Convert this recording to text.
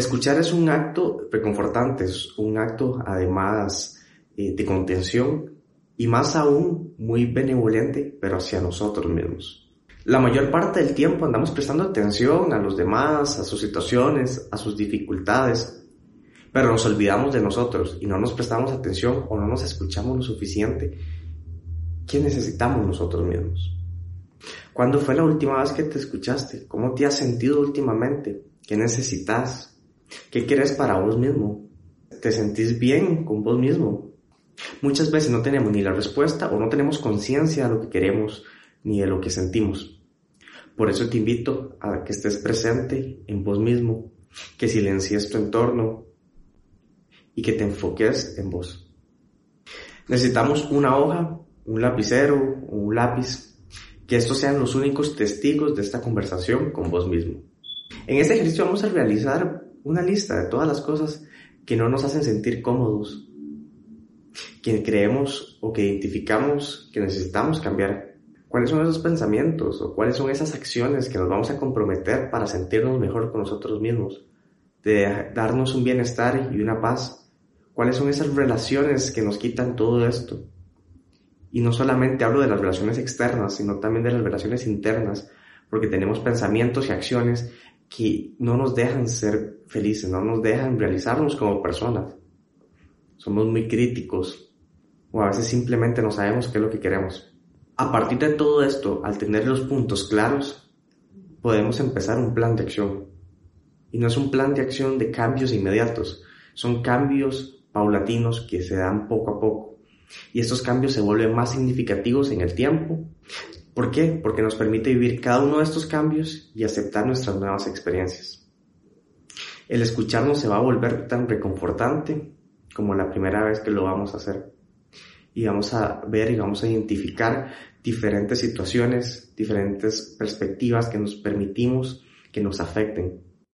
Escuchar es un acto reconfortante, es un acto además eh, de contención y más aún muy benevolente, pero hacia nosotros mismos. La mayor parte del tiempo andamos prestando atención a los demás, a sus situaciones, a sus dificultades, pero nos olvidamos de nosotros y no nos prestamos atención o no nos escuchamos lo suficiente. ¿Qué necesitamos nosotros mismos? ¿Cuándo fue la última vez que te escuchaste? ¿Cómo te has sentido últimamente? ¿Qué necesitas? ¿Qué quieres para vos mismo? ¿Te sentís bien con vos mismo? Muchas veces no tenemos ni la respuesta o no tenemos conciencia de lo que queremos ni de lo que sentimos. Por eso te invito a que estés presente en vos mismo, que silencies tu entorno y que te enfoques en vos. Necesitamos una hoja, un lapicero o un lápiz, que estos sean los únicos testigos de esta conversación con vos mismo. En este ejercicio vamos a realizar una lista de todas las cosas que no nos hacen sentir cómodos, que creemos o que identificamos que necesitamos cambiar. ¿Cuáles son esos pensamientos o cuáles son esas acciones que nos vamos a comprometer para sentirnos mejor con nosotros mismos? De darnos un bienestar y una paz. ¿Cuáles son esas relaciones que nos quitan todo esto? Y no solamente hablo de las relaciones externas, sino también de las relaciones internas, porque tenemos pensamientos y acciones que no nos dejan ser felices, no nos dejan realizarnos como personas. Somos muy críticos o a veces simplemente no sabemos qué es lo que queremos. A partir de todo esto, al tener los puntos claros, podemos empezar un plan de acción. Y no es un plan de acción de cambios inmediatos, son cambios paulatinos que se dan poco a poco. Y estos cambios se vuelven más significativos en el tiempo ¿Por qué? Porque nos permite vivir cada uno de estos cambios y aceptar nuestras nuevas experiencias. El escucharnos se va a volver tan reconfortante como la primera vez que lo vamos a hacer. Y vamos a ver y vamos a identificar diferentes situaciones, diferentes perspectivas que nos permitimos que nos afecten.